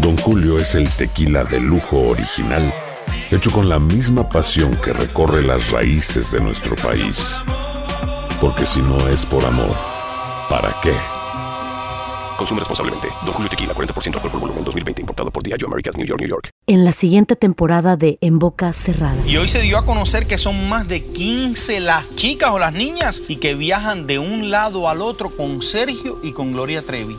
Don Julio es el tequila de lujo original, hecho con la misma pasión que recorre las raíces de nuestro país. Porque si no es por amor, ¿para qué? Consume responsablemente. Don Julio Tequila, 40% alcohol por volumen, 2020. Importado por Diageo Americas, New York, New York. En la siguiente temporada de En Boca Cerrada. Y hoy se dio a conocer que son más de 15 las chicas o las niñas y que viajan de un lado al otro con Sergio y con Gloria Trevi.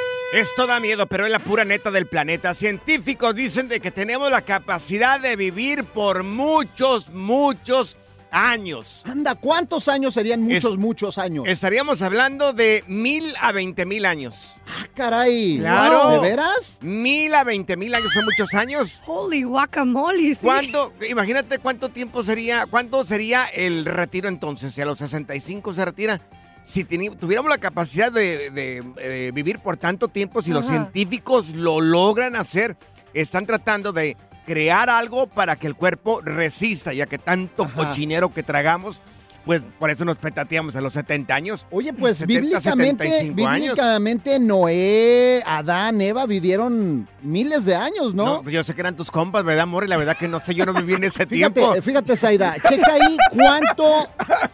esto da miedo, pero es la pura neta del planeta. Científicos dicen de que tenemos la capacidad de vivir por muchos, muchos años. Anda, ¿cuántos años serían muchos, Es- muchos años? Estaríamos hablando de mil a veinte mil años. Ah, caray. Claro. ¿De veras? Mil a veinte mil años son muchos años. Holy guacamole, sí. ¿Cuánto? Imagínate cuánto tiempo sería, cuánto sería el retiro entonces. Si a los 65 se retira. Si tuviéramos la capacidad de, de- de vivir por tanto tiempo, si los científicos lo logran hacer, están tratando de crear algo para que el cuerpo resista, ya que tanto Ajá. cochinero que tragamos, pues por eso nos petateamos a los 70 años. Oye, pues 70, bíblicamente, 75 años. bíblicamente Noé, Adán, Eva vivieron miles de años, No, ¿no? pues yo sé que eran tus compas, ¿verdad, Mori? La verdad que no sé, yo no viví en ese Fíjate, tiempo. fíjate, Zaida, checa ahí cuánto,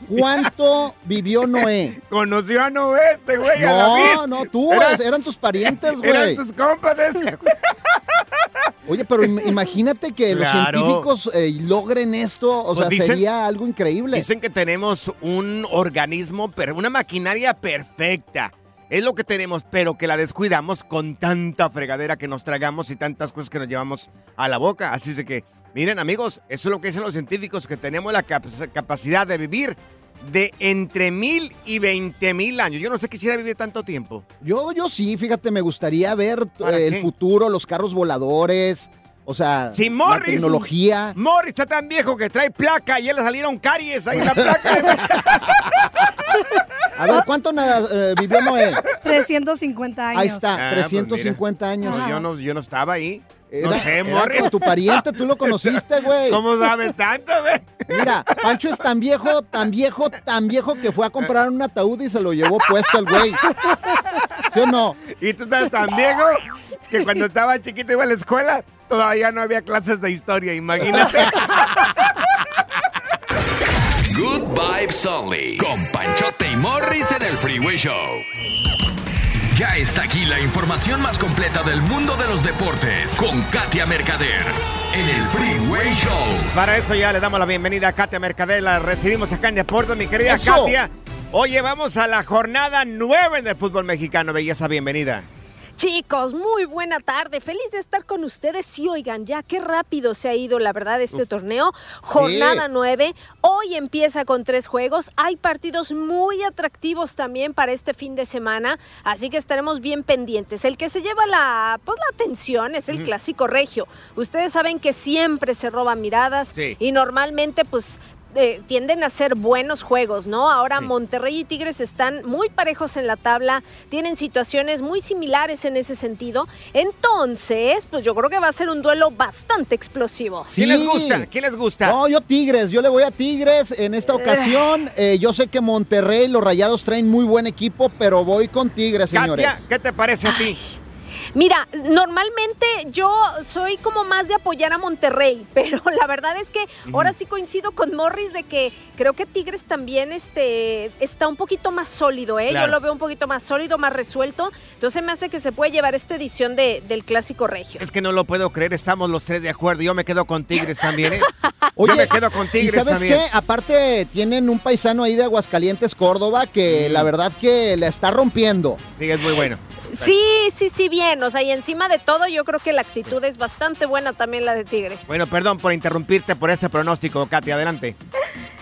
cuánto vivió Noé. Conoció a Noé, este güey, a No, vez. no, tú, Era- eran tus parientes, Eran güey. tus compas ese. Oye, pero im- imagínate que los científicos eh, logren esto, o Pues sea, dicen- sería algo increíble. Dicen que tenemos un organismo, una maquinaria perfecta. Es lo que tenemos, pero que la descuidamos con tanta fregadera que nos tragamos y tantas cosas que nos llevamos a la boca. Así es de que, miren amigos, eso es lo que dicen los científicos, que tenemos la cap- capacidad de vivir de entre mil y veinte mil años. Yo no sé quisiera vivir tanto tiempo. Yo, yo sí, fíjate, me gustaría ver ¿Para eh, el futuro, los carros voladores, o sea, Si la Morris, tecnología. Morris está tan viejo que trae placa y ya le salieron caries ahí en la placa. A ver, ¿cuánto nada, eh, vivió Noé? 350 años. Ahí está, Ah, pues 350 años. No, yo, no, yo no estaba ahí. Era- no sé, era Morris. con tu pariente, tú lo conociste, güey. ¿Cómo sabes tanto, güey? Mira, Pancho es tan viejo, tan viejo, tan viejo que fue a comprar un ataúd y se lo llevó puesto el güey. ¿Sí o no? Y tú estás tan viejo que cuando estaba chiquito iba a la escuela, todavía no había clases de historia, imagínate. Good Vibes Only. Con Panchote y Morris en el Freeway Show. Ya está aquí la información más completa del mundo de los deportes. Con Katia Mercader. En el Freeway Show. Para eso ya le damos la bienvenida a Katia Mercader. La recibimos acá en Deportes, mi querida ¡Eso! Katia. Oye, vamos a la jornada 9 del fútbol mexicano. Belleza, bienvenida. Chicos, muy buena tarde. Feliz de estar con ustedes. Sí, oigan, ya qué rápido se ha ido, la verdad, este torneo. Jornada Sí. 9. Hoy empieza con tres juegos. Hay partidos muy atractivos también para este fin de semana. Así que estaremos bien pendientes. El que se lleva la, pues, la atención es el clásico regio. Ustedes saben que siempre se roban miradas Sí. y normalmente, pues. Eh, tienden a ser buenos juegos, ¿no? Ahora Monterrey y Tigres están muy parejos en la tabla, tienen situaciones muy similares en ese sentido. Entonces, pues yo creo que va a ser un duelo bastante explosivo. ¿Quién les gusta? ¿Quién les gusta? No, yo Tigres, yo le voy a Tigres en esta ocasión. Eh, yo sé que Monterrey, los Rayados traen muy buen equipo, pero voy con Tigres, señores. Katia, ¿qué te parece a ti? Mira, normalmente yo soy como más de apoyar a Monterrey, pero la verdad es que ahora sí coincido con Morris de que creo que Tigres también este, está un poquito más sólido, ¿eh? Claro. Yo lo veo un poquito más sólido, más resuelto. Entonces me hace que se puede llevar esta edición de- del Clásico Regio. Es que no lo puedo creer, estamos los tres de acuerdo. Yo me quedo con Tigres también, ¿eh? Yo me quedo con ¿Y Tigres sabes también. qué? Aparte, tienen un paisano ahí de Aguascalientes, Córdoba, que la verdad que la está rompiendo. Sí, es muy bueno. Sí, sí, sí, bien. O sea, y encima de todo, yo creo que la actitud es bastante buena también la de Tigres. Bueno, perdón por interrumpirte por este pronóstico, Katia, adelante.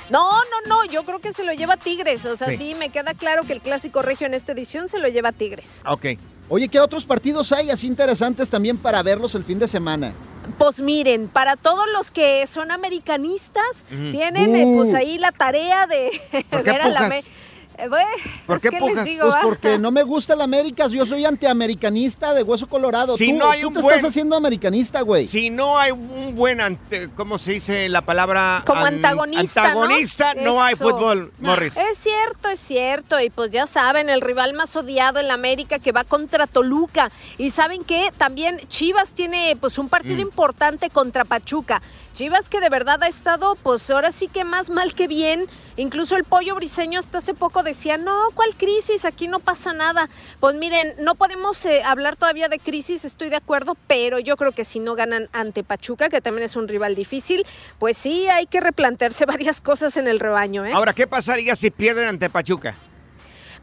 No, no, no, yo creo que se lo lleva Tigres. O sea, Sí. sí. me queda claro que el clásico regio en esta edición se lo lleva Tigres. Ok. Oye, ¿qué otros partidos hay así interesantes también para verlos el fin de semana? Pues miren, para todos los que son americanistas, tienen eh, Uh. pues ahí la tarea de ¿Por qué ver a la bueno, ¿Por qué pujas? digo, pues porque no me gusta el América, yo soy antiamericanista de hueso colorado. Si tú, no hay tú un te buen- estás haciendo americanista, güey. Si no hay un buen, ante- ¿cómo se dice la palabra? Como An- antagonista, Antagonista, no, hay fútbol, Morris. Es cierto, es cierto. Y pues ya saben, el rival más odiado en la América que va contra Toluca. Y saben que también Chivas tiene pues un partido Mm. importante contra Pachuca. Chivas que de verdad ha estado pues ahora sí que más mal que bien. Incluso el pollo briseño hasta hace poco decía, no, ¿cuál crisis? Aquí no pasa nada. Pues miren, no podemos eh, hablar todavía de crisis, estoy de acuerdo, pero yo creo que si no ganan ante Pachuca, que también es un rival difícil, pues sí hay que replantearse varias cosas en el rebaño. ¿eh? Ahora, ¿qué pasaría si pierden ante Pachuca?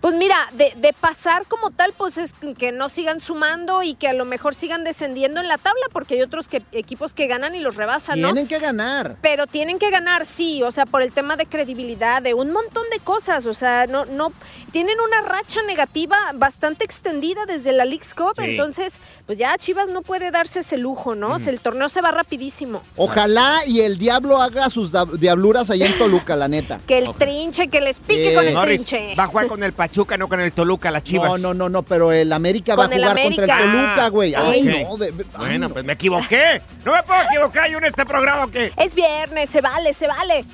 Pues mira, de, de pasar como tal, pues es que no sigan sumando y que a lo mejor sigan descendiendo en la tabla, porque hay otros que, equipos que ganan y los rebasan, ¿no? Tienen que ganar. Pero tienen que ganar, sí, o sea, por el tema de credibilidad, de un montón de cosas, o sea, no, no, tienen una racha negativa bastante extendida desde la League's Cup, Sí. entonces, pues ya Chivas no puede darse ese lujo, ¿no? O sea, el torneo se va rapidísimo. Ojalá y el diablo haga sus diabluras allá en Toluca, la neta. Que el trinche, que les pique Eh, con el trinche. va a jugar con el Pachuca, no con el Toluca, las Chivas. No, no, no, no, pero el América va a jugar contra el. Toluca, güey. Ay, Ah, ok. no, de- ay, Bueno, no. pues me equivoqué. No me puedo equivocar yo en este programa, ¿o qué? Es viernes, se vale, se vale.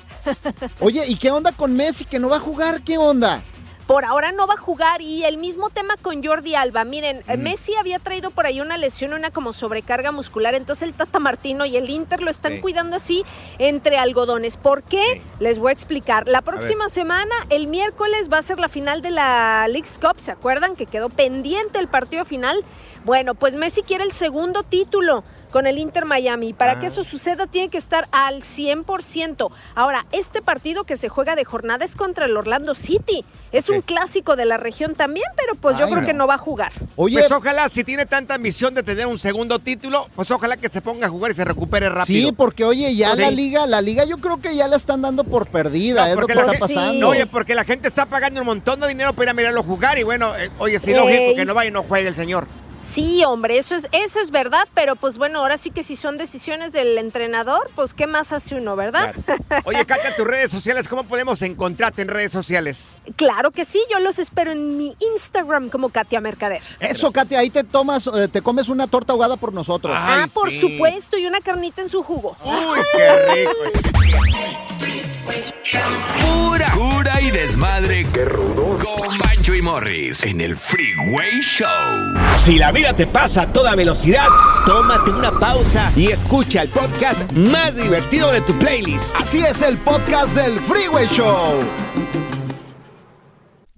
Oye, ¿y qué onda con Messi que no va a jugar? ¿Qué onda? Por ahora no va a jugar y el mismo tema con Jordi Alba. Miren, Messi había traído por ahí una lesión, una como sobrecarga muscular, entonces el Tata Martino y el Inter lo están Sí. cuidando así entre algodones. ¿Por qué? Les voy a explicar. La próxima semana, el miércoles, va a ser la final de la League's Cup. ¿Se acuerdan que quedó pendiente el partido final? Bueno, pues Messi quiere el segundo título con el Inter Miami. Para Ah. que eso suceda tiene que estar al 100%. Ahora, este partido que se juega de jornada es contra el Orlando City. Es un clásico de la región también, pero pues yo creo no. que no va a jugar. Pues ojalá, si tiene tanta ambición de tener un segundo título, pues ojalá que se ponga a jugar y se recupere rápido. Sí, porque oye, ya Sí. la liga, la liga yo creo que ya la están dando por perdida, es lo Porque que la está gente- pasando. No, oye, porque la gente está pagando un montón de dinero para ir a mirarlo jugar y bueno, eh, oye, sí, Ey. lógico que no vaya y no juegue el señor. Sí, hombre, eso es, eso es verdad, pero pues bueno, ahora sí que si son decisiones del entrenador, pues qué más hace uno, ¿verdad? Oye, Katia, tus redes sociales, ¿cómo podemos encontrarte en redes sociales? Claro que sí, yo los espero en mi Instagram como Katia Mercader. Eso, Katia, ahí te tomas, eh, te comes una torta ahogada por nosotros. ah, por supuesto, y una carnita en su jugo. Uy, qué rico. Pura cura y desmadre. Qué rudos. Con Bancho y Morris en el Freeway Show. Si la vida te pasa a toda velocidad, tómate una pausa y escucha el podcast más divertido de tu playlist. Así es el podcast del Freeway Show.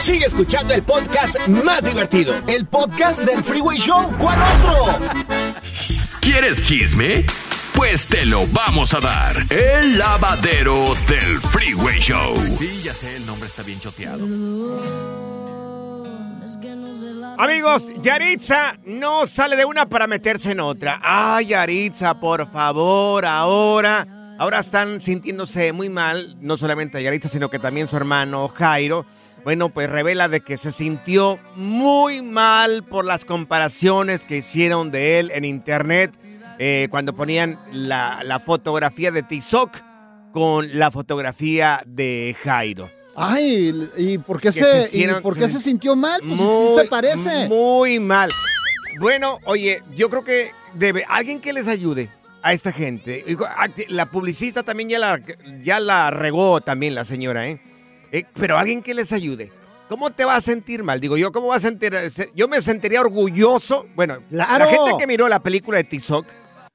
Sigue escuchando el podcast más divertido. El podcast del Freeway Show. ¿Cuál otro? ¿Quieres chisme? Pues te lo vamos a dar. El lavadero del Freeway Show. Sí, ya sé, el nombre está bien choteado. Amigos, Yaritza no sale de una para meterse en otra. Ay, Yaritza, por favor, ahora. Ahora están sintiéndose muy mal, no solamente Yaritza, sino que también su hermano Jairo. Bueno, pues revela de que se sintió muy mal por las comparaciones que hicieron de él en internet eh, cuando ponían la, la fotografía de Tizoc con la fotografía de Jairo. Ay, ¿y por qué, se, se hicieron- y por qué se sintió mal? Pues sí se parece. Muy mal. Bueno, oye, yo creo que debe alguien que les ayude a esta gente. La publicista también ya la, ya la regó también la señora, ¿eh? Eh, Pero alguien que les ayude. ¿Cómo te vas a sentir mal? Digo, yo, ¿cómo vas a sentir? se- Yo me sentiría orgulloso. Bueno, ¡Claro! la gente que miró la película de Tizoc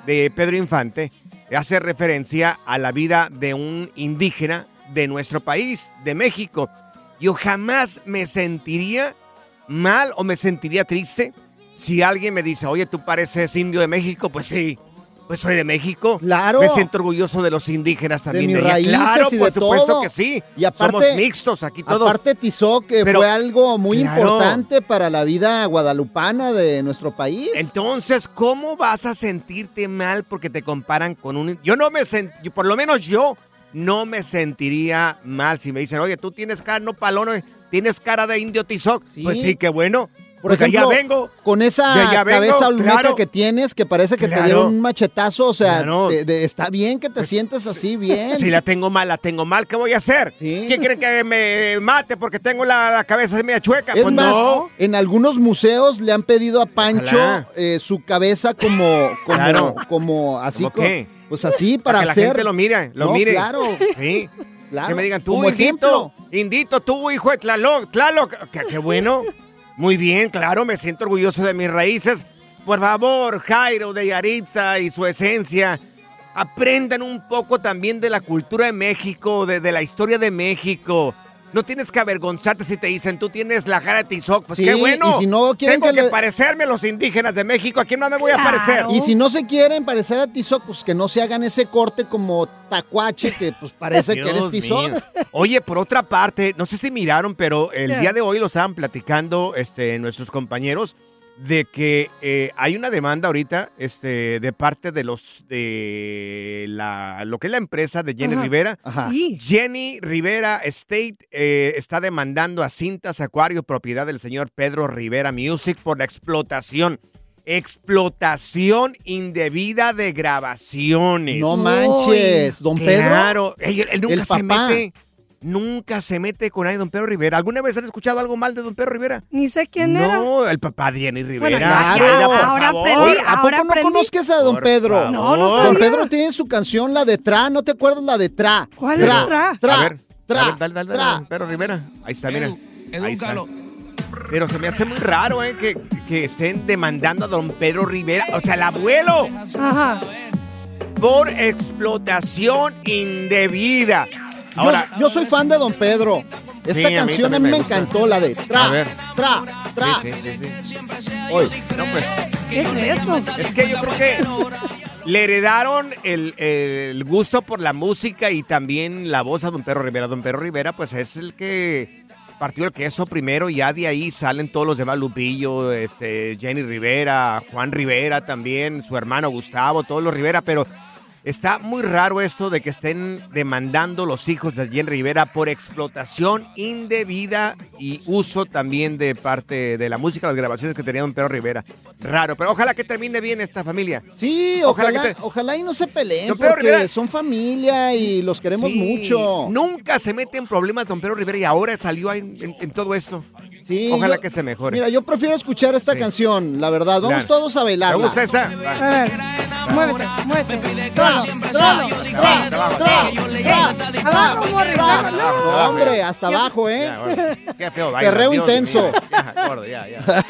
de Pedro Infante hace referencia a la vida de un indígena de nuestro país, de México. Yo jamás me sentiría mal o me sentiría triste si alguien me dice, oye, tú pareces indio de México. Pues sí, pues soy de México. Claro. Me siento orgulloso de los indígenas también. mis allá. raíces claro, y por de supuesto todo. que sí. Y aparte, Somos mixtos aquí todos. Aparte Tizoc, que Pero- fue algo muy Claro. importante para la vida guadalupana de nuestro país. Entonces, ¿cómo vas a sentirte mal porque te comparan con un... Yo no me sent... yo- por lo menos yo no me sentiría mal si me dicen, oye, tú tienes cara, no palón, tienes cara de indio tizoc. Pues sí, qué bueno. Por Porque ejemplo, ya vengo. con esa De allá vengo, cabeza olmeca claro. que tienes, que parece que te dieron un machetazo, o sea, Claro. de- de- está bien que te sientes así, bien. Si la tengo mal, la tengo mal, ¿qué voy a hacer? ¿Quién cree que me mate porque tengo la, la cabeza media chueca? Es pues más, no. en algunos museos le han pedido a Pancho eh, su cabeza como, como, como así, ¿Cómo co- qué? pues así para, que la gente lo mire, lo No, mire. Claro. Sí. Claro, Que me digan, tú, Indito, Indito, tú, hijo de Tlaloc, Tlaloc. Qué, qué bueno. Muy bien, claro, me siento orgulloso de mis raíces. Por favor, Jairo de Yaritza y su esencia, aprendan un poco también de la cultura de México, de, la historia de México. No tienes que avergonzarte si te dicen, tú tienes la cara de Tizoc. Pues Sí, qué bueno. y si no quieren Tengo que que, le- parecerme a los indígenas de México. ¿A quién más me voy a parecer? Y si no se quieren parecer a Tizoc, pues que no se hagan ese corte como tacuache que pues parece que eres Tizoc. mío. Oye, por otra parte, no sé si miraron, pero el día de hoy lo estaban platicando este, nuestros compañeros de que eh, hay una demanda ahorita este, de parte de los de la lo que es la empresa de Jenny Ajá. Rivera. Ajá. Jenny Rivera State eh, está demandando a Cintas Acuario, propiedad del señor Pedro Rivera Music, por la explotación. Explotación indebida de grabaciones. No manches, don Pedro. Claro, él, él nunca El se papá. mete. Nunca se mete con nadie, don Pedro Rivera. ¿Alguna vez han escuchado algo mal de don Pedro Rivera? Ni sé quién no, era. el papá de Jenny Rivera. Bueno, ya, Yaida, ya, por ahora favor. aprendí, ¿A ahora poco no conozcas a don Por Pedro? favor. No, no Don sabía. Pedro tiene su canción, la de Tra, ¿no te acuerdas la de Tra? ¿Cuál Tra, es Tra? Tra. A ver. Tra, A ver, dale, dale, dale, tra. don Pedro Rivera. Ahí está, mira. Ahí está. Pero se me hace muy raro, ¿eh? Que, que estén demandando a don Pedro Rivera, o sea, el abuelo, Ajá. por explotación indebida. Ahora, yo, yo soy fan de Don Pedro. Esta Sí, a mí canción a mí me gusta. encantó, la de A tra, ver. tra, tra. Sí, sí, sí, sí. Hoy. No, pues. ¿Qué es esto? Es que yo creo que le heredaron el, el gusto por la música y también la voz a Don Pedro Rivera. Don Pedro Rivera, pues es el que partió el queso primero y ya de ahí salen todos los demás, Lupillo, este, Jenny Rivera, Juan Rivera también, su hermano Gustavo, todos los Rivera, pero está muy raro esto de que estén demandando los hijos de Jenny Rivera por explotación indebida y uso también de parte de la música, las grabaciones que tenía Don Pedro Rivera. Raro, pero ojalá que termine bien esta familia. Sí, Ojalá ojalá, que te- ojalá y no se peleen Don Pedro porque Rivera- son familia y los queremos Sí, mucho. Nunca se mete en problemas Don Pedro Rivera y ahora salió ahí en, en- en todo esto. Sí, Ojalá yo- que se mejore. Mira, yo prefiero escuchar esta Sí. canción, la verdad. Vamos Claro. todos a bailar. ¿Te gusta esa? A ver, muévete, muévete. Tra, tra, tra, Abajo. No, hombre, hasta abajo, ¿eh? Qué feo baila. Perreo intenso. Ya, ya.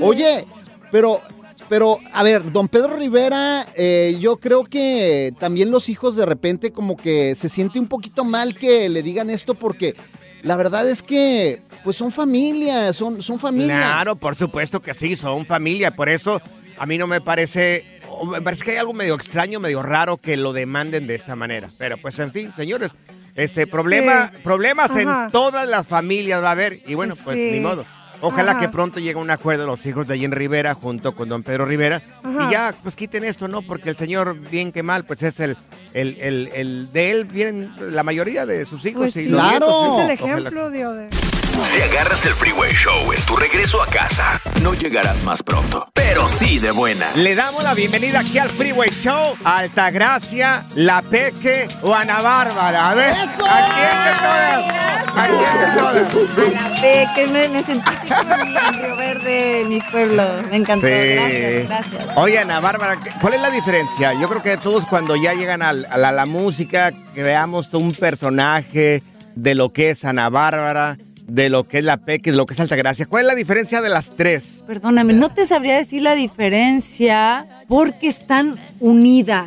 Oye, pero, pero, a ver, don Pedro Rivera, eh, yo creo que también los hijos de repente como que se siente un poquito mal que le digan esto porque la verdad es que, pues son familia, son, son familia. Claro, por supuesto que sí, son familia. Por eso a mí no me parece. Me parece que hay algo medio extraño, medio raro que lo demanden de esta manera. Pero pues en fin, señores, este problema, Sí. problemas Ajá. en todas las familias va a haber. Y bueno, pues Sí. ni modo. Ojalá Ajá. que pronto llegue un acuerdo los hijos de Jen Rivera junto con don Pedro Rivera. Ajá. Y ya, pues quiten esto, ¿no? Porque el señor, bien que mal, pues es el, el, el, el- de él vienen la mayoría de sus hijos. Pues y sí, los nietos, es ¿sí? el ejemplo, Dios. de- Si agarras el Freeway Show en tu regreso a casa, no llegarás más pronto, pero sí de buena. Le damos la bienvenida aquí al Freeway Show, a Altagracia, La Peque o Ana Bárbara. A ver, ¡Eso! ¿a quién de todas? ¿A quién de todas? La P, que me, me sentí en Río Verde, mi pueblo. Me encantó. Gracias, gracias. Oye, Ana Bárbara, ¿cuál es la diferencia? Yo creo que todos cuando ya llegan a la, la música, creamos un personaje de lo que es Ana Bárbara, de lo que es La Peque, de lo que es Altagracia. ¿Cuál es la diferencia de las tres? Perdóname, no te sabría decir la diferencia porque están unidas.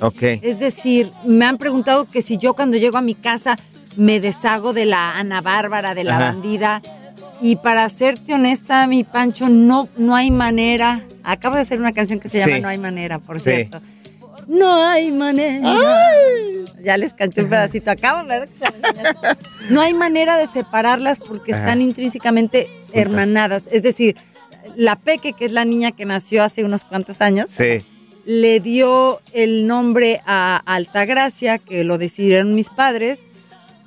Ok. Es decir, me han preguntado que si yo cuando llego a mi casa me deshago de la Ana Bárbara, de la Ajá. bandida. Y para serte honesta, mi Pancho, no, no hay manera. Acabo de hacer una canción que se llama Sí. No hay manera, por Sí. cierto. No hay manera. Ya les canté un pedacito. Acabo, ¿verdad? No hay manera de separarlas porque Ajá. están intrínsecamente hermanadas. Es decir, la Peque, que es la niña que nació hace unos cuantos años, Sí. le dio el nombre a Altagracia, que lo decidieron mis padres,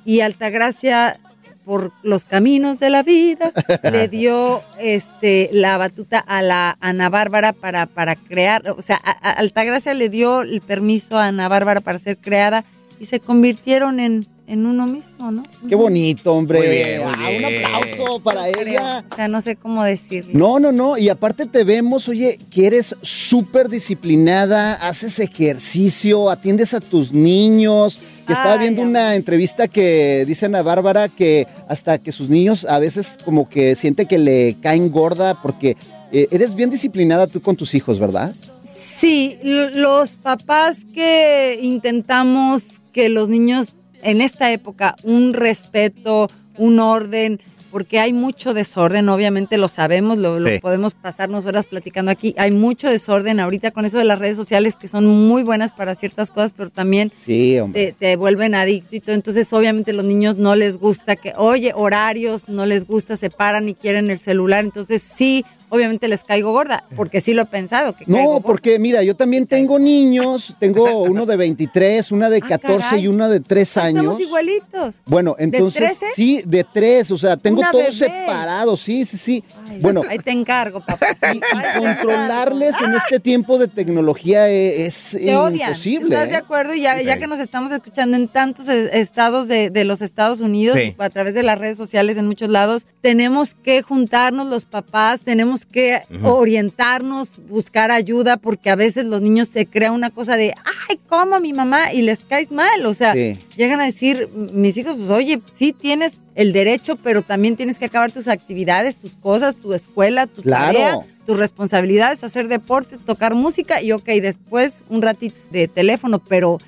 y Altagracia, por los caminos de la vida, le dio este, la batuta a la Ana Bárbara para, para crear, o sea, a- a- Altagracia le dio el permiso a Ana Bárbara para ser creada y se convirtieron en, en uno mismo, ¿no? Qué bonito, hombre. Muy bien, muy Ah, un aplauso para ella. O sea, no sé cómo decirlo. No, no, no. Y aparte te vemos, oye, que eres súper disciplinada, haces ejercicio, atiendes a tus niños. Que estaba Ay, viendo una entrevista que dice Ana Bárbara que hasta que sus niños a veces como que siente que le caen gorda porque eh, eres bien disciplinada tú con tus hijos, ¿verdad? Sí, los papás que intentamos que los niños en esta época un respeto, un orden, porque hay mucho desorden, obviamente lo sabemos, lo, lo Sí. podemos pasarnos horas platicando aquí, hay mucho desorden ahorita con eso de las redes sociales que son muy buenas para ciertas cosas, pero también Sí, te, te vuelven adicto y todo. Entonces, obviamente, los niños no les gusta que, oye, horarios, no les gusta, se paran y quieren el celular. Entonces, sí, obviamente les caigo gorda, porque sí lo he pensado. Que No, porque mira, yo también tengo niños, tengo uno de 23, una de 14 caray. y una de 3 años. Estamos igualitos. Bueno, entonces, 13? sí, de tres, o sea, tengo todo bebé. separado, sí, sí, sí. Bueno. Ahí te encargo, papá. Sí, Y controlarles en este tiempo de tecnología e- es Te odian. imposible. ¿Estás de ¿eh? acuerdo? Y ya, Sí. ya que nos estamos escuchando en tantos estados de, de los Estados Unidos, Sí. a través de las redes sociales en muchos lados, tenemos que juntarnos los papás, tenemos que orientarnos, buscar ayuda, porque a veces los niños se crean una cosa de, ay, ¿cómo mi mamá? Y les caes mal. O sea, Sí. llegan a decir, mis hijos, pues oye, sí tienes el derecho, pero también tienes que acabar tus actividades, tus cosas, tu escuela, tu Claro. tarea, tus responsabilidades, hacer deporte, tocar música y ok, después un ratito de teléfono, pero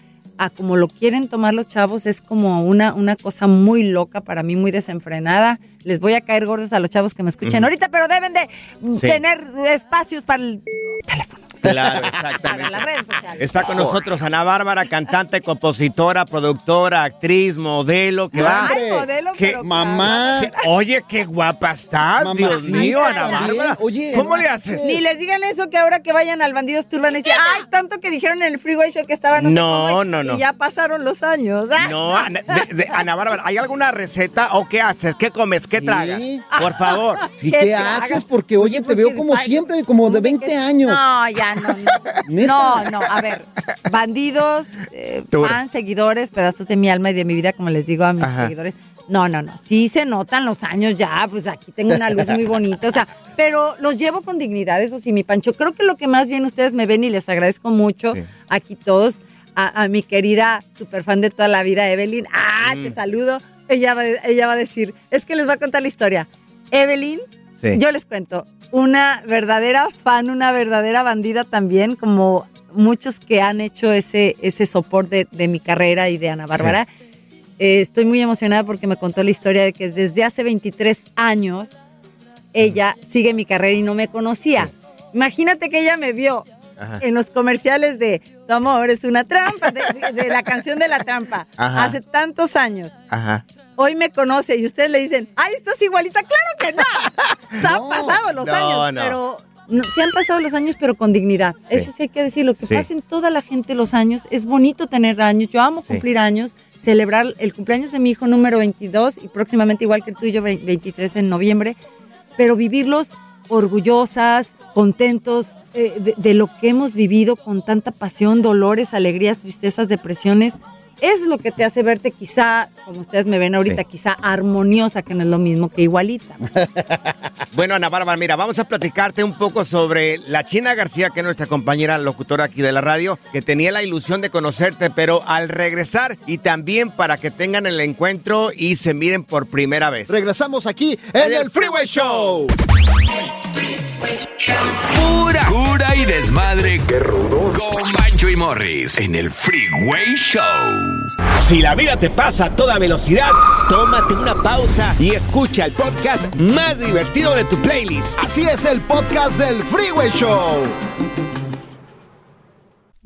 a como lo quieren tomar los chavos es como una, una cosa muy loca para mí, muy desenfrenada. Les voy a caer gordos a los chavos que me escuchen ahorita, pero deben de Sí. tener espacios para el Claro, exactamente. las redes sociales. Está con nosotros Ana Bárbara, cantante, compositora, productora, actriz, modelo. Que va. Ay, modelo, que- pero mamá. Oye, qué guapa está. Dios mío, Ana también. Bárbara. Oye, ¿cómo le haces? Ni les digan eso que ahora que vayan al Bandidos Tour van a decir, ay, tanto que dijeron en el Freeway Show que estaban No, cómo", no, no. Y ya pasaron los años. No, Ana, de- de- Ana Bárbara, ¿hay alguna receta o qué haces? ¿Qué comes? ¿Qué tragas? Por favor. Sí, ¿qué, haces? Porque, oye, te veo como siempre, como de 20 años. No, ya no, no. No, no, a ver, bandidos, eh, fans, seguidores, pedazos de mi alma y de mi vida, como les digo a mis Ajá. seguidores. No, no, no, sí se notan los años ya, pues aquí tengo una luz muy bonita, o sea, pero los llevo con dignidad, eso sí, mi Pancho. Creo que lo que más bien ustedes me ven y les agradezco mucho, aquí todos, a, a mi querida super fan de toda la vida, Evelyn. Ah, te Mm. saludo. Ella va, ella va a decir, es que les va a contar la historia. Evelyn, Sí. yo les cuento, una verdadera fan, una verdadera bandida también, como muchos que han hecho ese, ese soporte de, de mi carrera y de Ana Bárbara. Eh, estoy muy emocionada porque me contó la historia de que desde hace 23 años ella sigue mi carrera y no me conocía. Imagínate que ella me vio Ajá. en los comerciales de Tu amor es una trampa, de, de- de la canción de la trampa, Ajá. hace tantos años. Hoy me conoce y ustedes le dicen, ay, estás igualita. Claro que no. Se han pasado los no, años, no. pero no, se han pasado los años, pero con dignidad. Eso sí hay que decirlo. Que Sí. pasen toda la gente los años. Es bonito tener años. Yo amo Sí. cumplir años, celebrar el cumpleaños de mi hijo número 22 y próximamente igual que el tuyo, ve- 23 en noviembre. Pero vivirlos orgullosas, contentos eh, de, de lo que hemos vivido con tanta pasión, dolores, alegrías, tristezas, depresiones. Es lo que te hace verte quizá, como ustedes me ven ahorita, Sí. quizá armoniosa, que no es lo mismo que igualita. Bueno, Ana Bárbara, mira, vamos a platicarte un poco sobre la China García, que es nuestra compañera locutora aquí de la radio, que tenía la ilusión de conocerte, pero al regresar y también para que tengan el encuentro y se miren por primera vez. Regresamos aquí en el Freeway Show. Pura cura y desmadre. ¡Qué rudos! Con Bancho y Morris en el Freeway Show. Si la vida te pasa a toda velocidad, tómate una pausa y escucha el podcast más divertido de tu playlist. Así es el podcast del Freeway Show.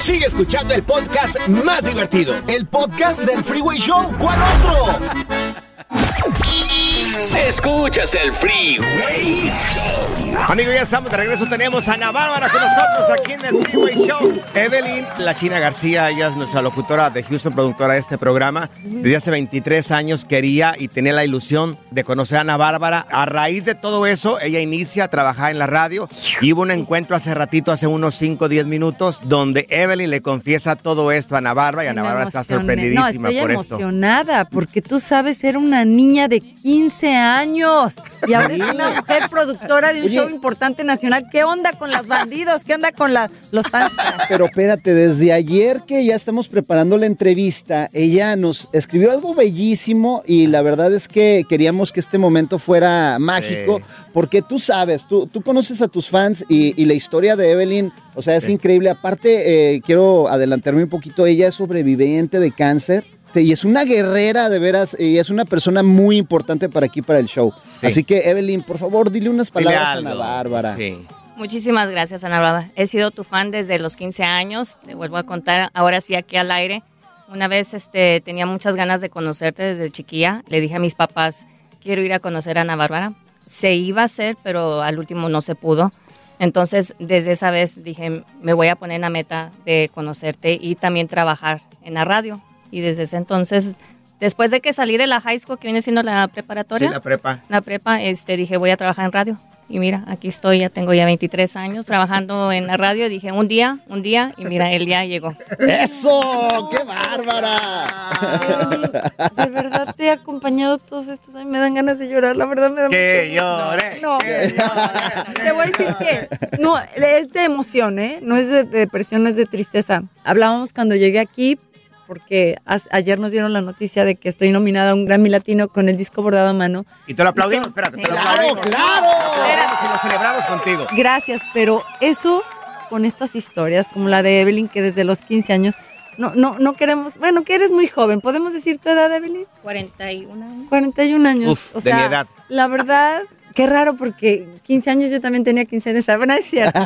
Sigue escuchando el podcast más divertido. El podcast del Freeway Show. ¿Cuál otro? Escuchas el Freeway Amigos, ya estamos de regreso. Tenemos a Ana Bárbara con nosotros aquí en el Freeway Show. Evelyn, la China García, ella es nuestra locutora de Houston, productora de este programa. Desde hace 23 años quería y tenía la ilusión de conocer a Ana Bárbara. A raíz de todo eso, ella inicia a trabajar en la radio. Y hubo un encuentro hace ratito, hace unos 5 o 10 minutos, donde Evelyn le confiesa todo esto a Ana Bárbara y Ana Bárbara está sorprendidísima no, estoy por esto. emocionada porque tú sabes, era una niña de 15 años y ahora es una mujer productora de un Oye. show importante nacional. ¿Qué onda con los bandidos? ¿Qué onda con la- los fans? Pero espérate, desde ayer que ya estamos preparando la entrevista, ella nos escribió algo bellísimo y la verdad es que queríamos que este momento fuera mágico, Sí. porque tú sabes, tú, tú conoces a tus fans y, y la historia de Evelyn, o sea, es Sí. increíble. Aparte, eh, quiero adelantarme un poquito, ella es sobreviviente de cáncer. Sí, Y es una guerrera de veras, y es una persona muy importante para aquí, para el show. Sí. Así que, Evelyn, por favor, dile unas Dile palabras a algo. Ana Bárbara. Sí. Muchísimas gracias, Ana Bárbara. He sido tu fan desde los 15 años. Te vuelvo a contar, ahora sí aquí al aire. Una vez este, tenía muchas ganas de conocerte desde chiquilla. Le dije a mis papás, quiero ir a conocer a Ana Bárbara. Se iba a hacer, pero al último no se pudo. Entonces, desde esa vez dije, me voy a poner en la meta de conocerte y también trabajar en la radio. Y desde ese entonces, después de que salí de la high school, que viene siendo la preparatoria, Sí, la prepa. la prepa, este, dije, voy a trabajar en radio. Y mira, aquí estoy, ya tengo ya 23 años trabajando en la radio. Dije, un día, un día, y mira, el día llegó. ¡Eso! ¡Qué bárbara! De verdad te he acompañado todos estos años. Me dan ganas de llorar, la verdad me da Que llore, No, te voy a decir que no, es de emoción, ¿eh? No es de, de depresión, no es de tristeza. Hablábamos cuando llegué aquí porque ayer nos dieron la noticia de que estoy nominada a un Grammy Latino con el disco bordado a mano. Y te lo aplaudimos, son- espérate. Te lo Claro, aplaudimos. claro. Lo aplaudimos y lo celebramos contigo. Gracias, pero eso con estas historias como la de Evelyn que desde los 15 años no no no queremos, bueno, que eres muy joven, ¿podemos decir tu edad, Evelyn? 41 años. 41 años. Uf, o de sea, mi edad. La verdad, qué raro porque 15 años yo también tenía 15 años. Bueno, es cierto.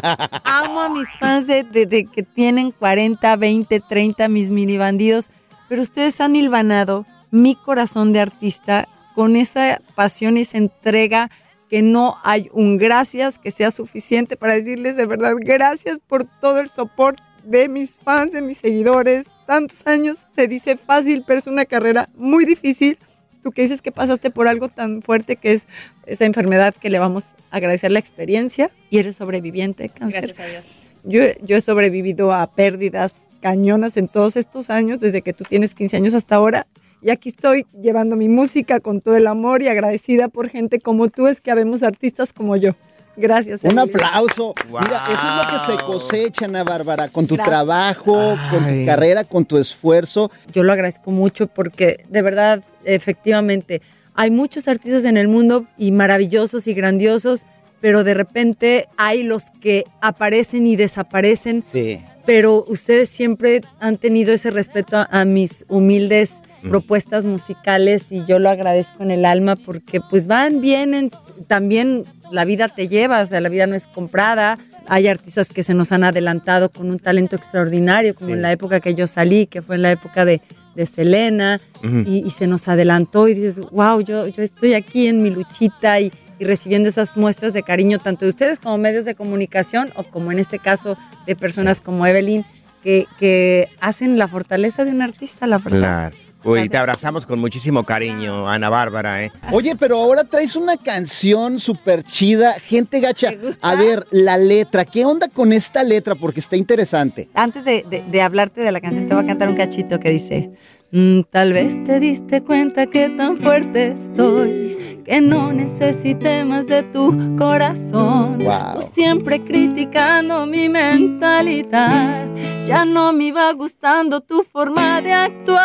Amo a mis fans de, de- de que tienen 40, 20, 30, mis mini bandidos. Pero ustedes han hilvanado mi corazón de artista con esa pasión y esa entrega que no hay un gracias que sea suficiente para decirles de verdad gracias por todo el soporte de mis fans, de mis seguidores. Tantos años se dice fácil, pero es una carrera muy difícil. Tú que dices que pasaste por algo tan fuerte que es esa enfermedad que le vamos a agradecer la experiencia y eres sobreviviente de cáncer. Gracias a Dios. Yo, yo he sobrevivido a pérdidas cañonas en todos estos años, desde que tú tienes 15 años hasta ahora. Y aquí estoy llevando mi música con todo el amor y agradecida por gente como tú, es que habemos artistas como yo. Gracias. Un aplauso. Mira, eso es lo que se cosecha, Ana Bárbara, con tu Gracias. trabajo, con tu carrera, con tu esfuerzo. Yo lo agradezco mucho porque de verdad, efectivamente, hay muchos artistas en el mundo y maravillosos y grandiosos, pero de repente hay los que aparecen y desaparecen. Sí. Pero ustedes siempre han tenido ese respeto a, a mis humildes Mm. propuestas musicales y yo lo agradezco en el alma porque pues van, vienen, también la vida te lleva, o sea, la vida no es comprada. Hay artistas que se nos han adelantado con un talento extraordinario, como Sí. en la época que yo salí, que fue en la época de, de Selena, y, y se nos adelantó y dices, wow, yo, yo estoy aquí en mi luchita y, y recibiendo esas muestras de cariño tanto de ustedes como medios de comunicación o como en este caso de personas como Evelyn que, que hacen la fortaleza de un artista, la verdad. Claro. Uy, te abrazamos con muchísimo cariño, Ana Bárbara, ¿eh? Oye, pero ahora traes una canción súper chida, gente gacha. A ver, la letra, ¿qué onda con esta letra? Porque está interesante. Antes de, de- de hablarte de la canción, te voy a cantar un cachito que dice: "Mm, Tal vez te diste cuenta que tan fuerte estoy, que no necesité más de tu corazón. Tú siempre criticando mi mentalidad, ya no me iba gustando tu forma de actuar.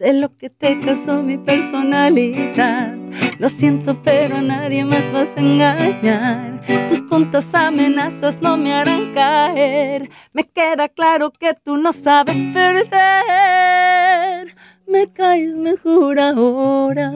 Sé lo que te causó mi personalidad. Lo siento, pero a nadie más vas a engañar. Tus tontas amenazas no me harán caer. Me queda claro que tú no sabes perder. Me caes mejor ahora.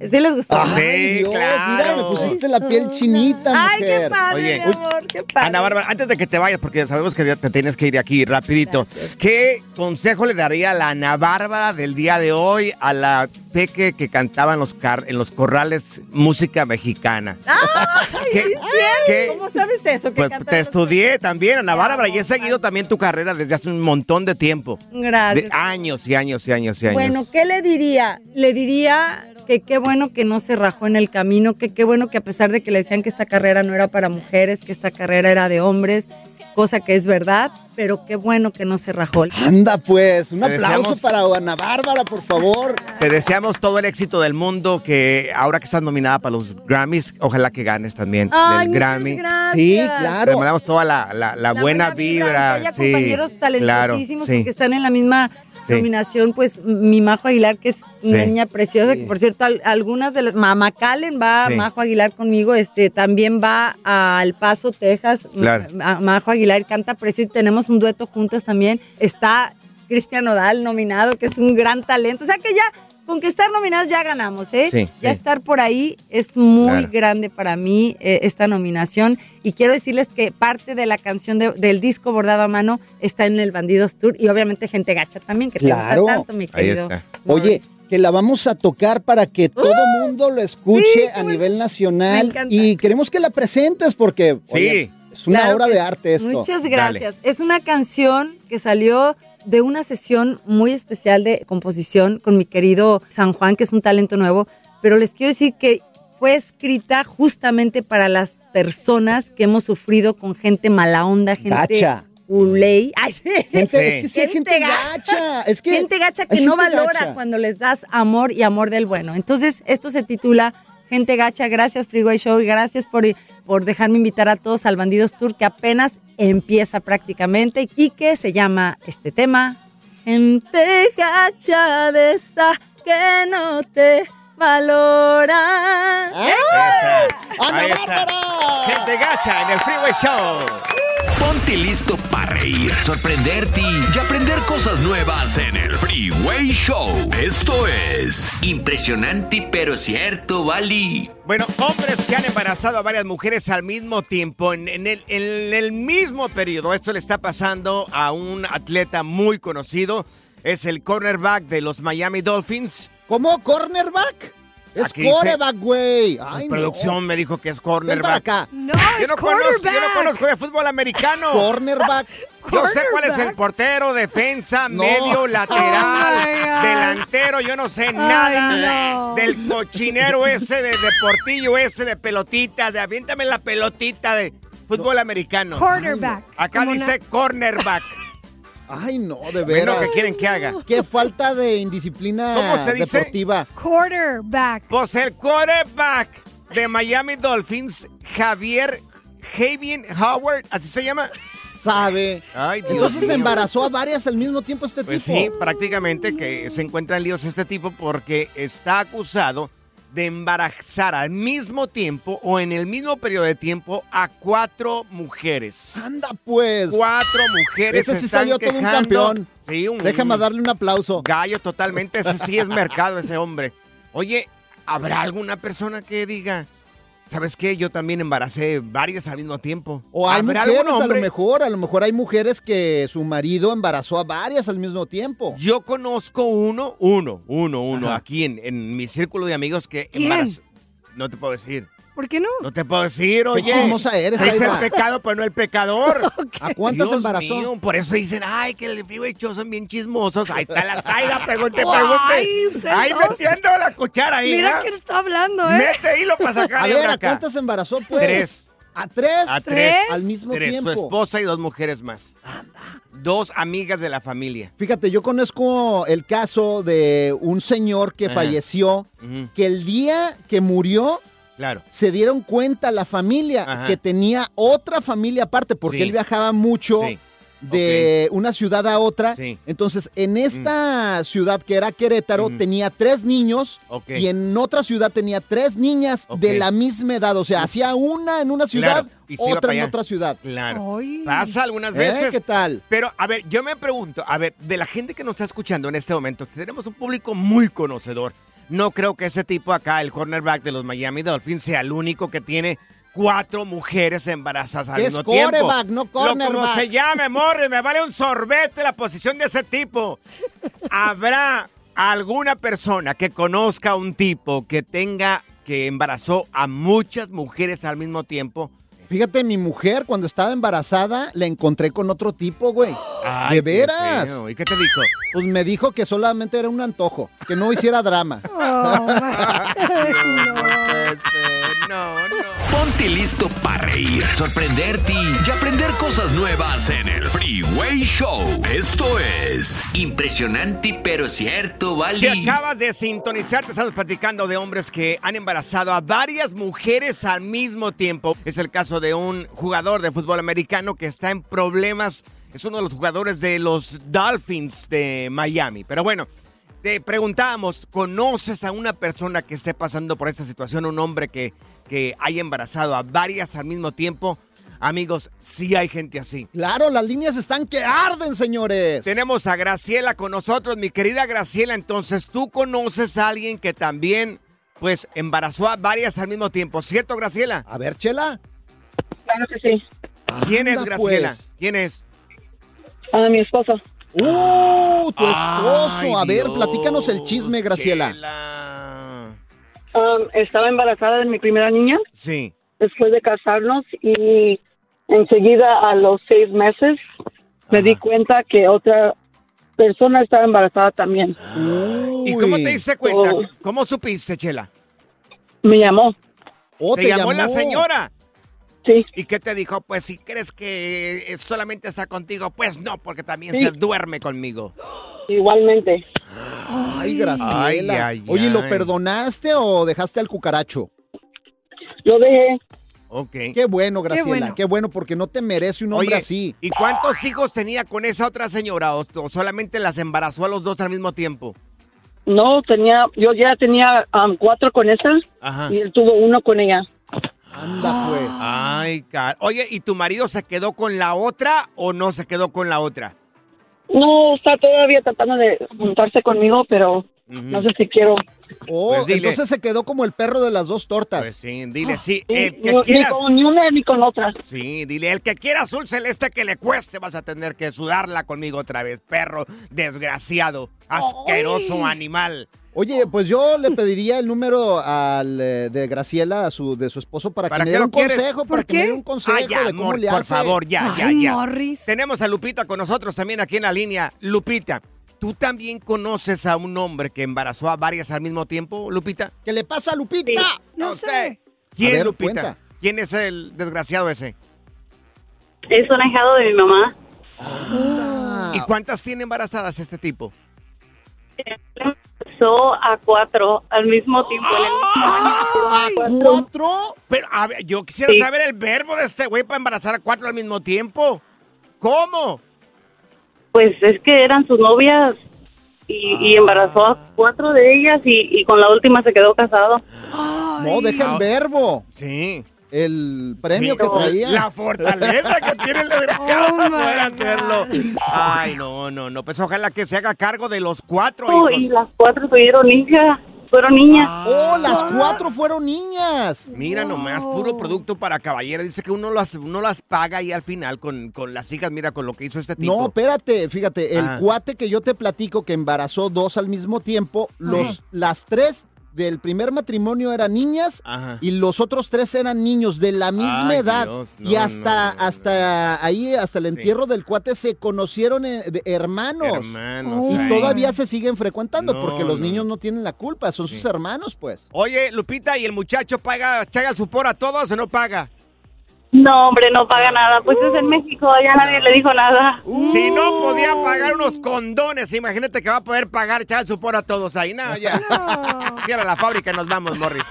¿Sí les gustó? Ay, Dios, mira, me pusiste la piel chinita, Ay, qué padre, Oye, mi amor, qué padre. Ana Bárbara, antes de que te vayas, porque sabemos que te tienes que ir de aquí rapidito, ¿qué consejo le daría a la Ana Bárbara del día de hoy a la peque que cantaba en los, car- en los corrales música mexicana? ¿Qué- qué- ¿Cómo sabes eso? Que Pues te estudié también, Ana Bárbara, y he seguido también tu carrera desde hace un montón de tiempo. Gracias. De años y años y años y años. Bueno, ¿qué le diría? Le diría que qué bueno que no se rajó en el camino, que qué bueno que a pesar de que le decían que esta carrera no era para mujeres, que esta carrera era de hombres, cosa que es verdad, pero qué bueno que no se rajó. Anda pues, un Te aplauso deseamos- para Ana Bárbara, por favor. Te deseamos todo el éxito del mundo, que ahora que estás nominada para los Grammys, ojalá que ganes también Ay, muchas Grammy. gracias. Sí, Te claro. mandamos toda la, la- la buena, vibra. Hay sí, compañeros claro, talentosísimos sí. que están en la misma Sí. nominación, pues mi Majo Aguilar, que es una Sí. niña preciosa, que por cierto, al- algunas de las, Mamá Calen va, Sí. Majo Aguilar conmigo, este, también va a El Paso, Texas, Claro. Ma- Majo Aguilar canta precioso y tenemos un dueto juntas también, está Cristian Nodal nominado, que es un gran talento, o sea que ya, con que estar nominados ya ganamos, ¿eh? Sí, ya sí. estar por ahí es muy Claro. grande para mí eh, esta nominación y quiero decirles que parte de la canción de- del disco bordado a mano está en el Bandidos Tour y obviamente gente gacha también que Claro. te gusta tanto mi querido. Oye, que la vamos a tocar para que todo mundo lo escuche a nivel nacional y queremos que la presentes porque oye, es una Claro obra de sí. arte esto. Muchas gracias. Es una canción que salió de una sesión muy especial de composición con mi querido San Juan, que es un talento nuevo, pero les quiero decir que fue escrita justamente para las personas que hemos sufrido con gente mala onda, gente Gacha. uley. Ay, sí. Gente- es que sí gente gacha, es que gente gacha que no valora gacha. cuando les das amor y amor del bueno. Entonces, esto se titula Gente Gacha. Gracias, Freeway Show. Gracias por, por dejarme invitar a todos al Bandidos Tour, que apenas empieza prácticamente y que se llama este tema. Gente gacha de esa que no te valora. Ahí está. Gente gacha en el Freeway Show. Ponte listo para reír, sorprenderte y aprender cosas nuevas en el Freeway Show. Esto es impresionante pero cierto, Bali. Bueno, hombres que han embarazado a varias mujeres al mismo tiempo, en, en el, en el mismo periodo. Esto le está pasando a un atleta muy conocido. Es el cornerback de los Miami Dolphins. ¿Cómo? ¿Cornerback? Es quarterback, güey. No. producción me dijo que es Ven para cornerback. acá. No, Yo es no, conozco, yo no conozco de fútbol americano. Cornerback. Yo sé cuál es el portero, defensa, No. medio, lateral, Oh, delantero. Yo no sé nada no. del cochinero ese, de deportillo ese, de pelotitas, de aviéntame la pelotita de fútbol americano. Quarterback. Acá Como dice cornerback. Ay, no, de Bueno, veras. ¿qué quieren que haga? Qué falta de indisciplina ¿Cómo se dice? deportiva. Quarterback. Pues el quarterback de Miami Dolphins, Javier Javier Howard, así se llama. Sabe. Ay, Dios Entonces mío. embarazó a varias al mismo tiempo este Pues tipo. sí, prácticamente que se encuentra en líos este tipo porque está acusado de embarazar al mismo tiempo o en el mismo periodo de tiempo a cuatro mujeres. Anda pues. Cuatro mujeres. Ese se sí están salió todo un quejando. campeón. Sí, un Déjame darle un aplauso. gallo totalmente. Ese sí es mercado, ese hombre. Oye, ¿habrá alguna persona que diga, ¿sabes qué? Yo también embaracé varias al mismo tiempo. O hay ¿Habrá mujeres, algún a lo mejor, a lo mejor hay mujeres que su marido embarazó a varias al mismo tiempo. Yo conozco uno, uno, uno, uno, Ajá. aquí en, en mi círculo de amigos que ¿Quién? embarazó. No te puedo decir. ¿Por qué no? No te puedo decir, oye. chismosa eres, dice el pecado, pero no el pecador. ¿A cuántas Dios embarazó? mío, por eso dicen, ay, que el Freeway Show son bien chismosos. Ahí está la Zaida, pregunte, Ay, pregunte. Ahí dos. metiendo la cuchara ahí. Mira ¿no? quién está hablando, ¿eh? Mete hilo para sacar A ver, ¿a cuántas embarazó pues? Tres. ¿A tres? A tres. Al mismo Tres, tiempo. su esposa y dos mujeres más. Dos amigas de la familia. Fíjate, yo conozco el caso de un señor que Ajá. falleció, que el día que murió Claro. se dieron cuenta la familia Ajá. que tenía otra familia aparte, porque Sí. él viajaba mucho Sí. de una ciudad a otra. Sí. Entonces, en esta ciudad que era Querétaro, tenía tres niños y en otra ciudad tenía tres niñas de la misma edad. O sea, hacía una en una ciudad, Claro, y otra en allá. otra ciudad. Claro. Pasa algunas ¿Eh? veces. ¿Qué tal? Pero, a ver, yo me pregunto, a ver, de la gente que nos está escuchando en este momento, tenemos un público muy conocedor. No creo que ese tipo acá, el cornerback de los Miami Dolphins, sea el único que tiene cuatro mujeres embarazadas al Es mismo tiempo. no Lo como cornerback. se llame, Morris, me vale un sorbete la posición de ese tipo. ¿Habrá alguna persona que conozca a un tipo que tenga, que embarazó a muchas mujeres al mismo tiempo? Fíjate, mi mujer cuando estaba embarazada la encontré con otro tipo, güey. Ay, ¿De veras? ¿Y qué te dijo? Pues me dijo que solamente era un antojo, que no hiciera drama. no, no. Ponte listo para reír, sorprenderte y aprender cosas nuevas en el Freeway Show. Esto es impresionante pero cierto, ¿vale? Si acabas de sintonizar, te estamos platicando de hombres que han embarazado a varias mujeres al mismo tiempo. Es el caso de un jugador de fútbol americano que está en problemas. Es uno de los jugadores de los Dolphins de Miami. Pero bueno, te preguntábamos, ¿conoces a una persona que esté pasando por esta situación? Un hombre que, que haya embarazado a varias al mismo tiempo. Amigos, sí hay gente así. Claro, las líneas están que arden, señores. Tenemos a Graciela con nosotros, mi querida Graciela. Entonces, tú conoces a alguien que también, pues, embarazó a varias al mismo tiempo, ¿cierto, Graciela? A ver, Chela. Claro que sí. ¿Quién es Graciela? pues. ¿Quién es? A mi esposo. ¡Uh! Tu esposo. Ay, a ver, Dios, platícanos el chisme, Graciela. Um, estaba embarazada de mi primera niña Sí. después de casarnos y enseguida a los seis meses me di cuenta que otra persona estaba embarazada también. ¿Y cómo te diste cuenta? Oh. ¿Cómo supiste, Chela? Me llamó. ¿Te, llamó, la señora? Sí. ¿Y qué te dijo? Pues si crees que eh, solamente está contigo, pues no, porque también Sí. se duerme conmigo. Igualmente. Ay, Graciela. Ay, ay, Oye, ¿lo perdonaste o dejaste al cucaracho? Lo dejé. Ok. Qué bueno, Graciela. bueno. Qué bueno, porque no te merece un hombre Oye, así. ¿y cuántos hijos tenía con esa otra señora? ¿O, o solamente las embarazó a los dos al mismo tiempo? No, tenía, yo ya tenía um, cuatro con esa Ajá. y él tuvo uno con ella. Anda, pues. Ay, car... Oye, ¿y tu marido se quedó con la otra o no se quedó con la otra? No, está todavía tratando de juntarse conmigo, pero no sé si quiero. Oh, Pues entonces se quedó como el perro de las dos tortas. Pues sí, dile, sí, Sí, el que ni, ni con ni una ni con otra. Sí, dile, el que quiera azul celeste que le cueste, vas a tener que sudarla conmigo otra vez, perro desgraciado, asqueroso animal. Oye, pues yo le pediría el número al, eh, de Graciela, a su, de su esposo, para, ¿Para que me dé lo un quieres? consejo, para ¿Por que me dé qué? un consejo ya, de cómo amor, le por favor, ya, ya, Ay, ya. Morris. Tenemos a Lupita con nosotros también aquí en la línea. Lupita, ¿tú también conoces a un hombre que embarazó a varias al mismo tiempo, Lupita? ¿Qué le pasa a Lupita? No sé. ¿Quién, ver, Lupita? cuenta. ¿Quién es el desgraciado ese? Es un ahijado de mi mamá. Ah. ¿Y cuántas tiene embarazadas este tipo? Empezó a cuatro al mismo tiempo. En el mismo año. Cuatro. ¿Cuatro? Pero, a ver, yo quisiera Sí. saber el verbo de este güey para embarazar a cuatro al mismo tiempo. ¿Cómo? Pues es que eran sus novias y, y embarazó a cuatro de ellas y, y con la última se quedó casado. No, deja el verbo. Sí. El premio Sí, que traía. La fortaleza que tiene el desgraciado Oh, para my poder hacerlo. Ay, no, no, no. Pues ojalá que se haga cargo de los cuatro Oh, hijos. y las cuatro tuvieron hijas, fueron niñas. Oh, las cuatro fueron niñas. Mira nomás, puro producto para caballero. Dice que uno las, uno las paga y al final con, con las hijas, mira, con lo que hizo este tipo. No, espérate, fíjate, el Ah. cuate que yo te platico que embarazó dos al mismo tiempo, los, las tres del primer matrimonio eran niñas Ajá. y los otros tres eran niños de la misma Ay, edad. Dios, no, y hasta, no, no, hasta ahí, hasta el entierro del cuate, se conocieron eh, de hermanos. Hermanos, y ay. todavía se siguen frecuentando porque los niños no tienen la culpa, son sus hermanos, pues. Oye, Lupita, ¿y el muchacho paga, chaga el supor a todos o no paga? No, hombre, no paga nada. Pues es en México, allá nadie le dijo nada. Si no podía pagar unos condones, imagínate que va a poder pagar chaga el supor a todos ahí. No, ya. Cierra la fábrica y nos vamos, Morris.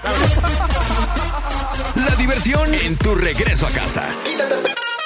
La diversión en tu regreso a casa.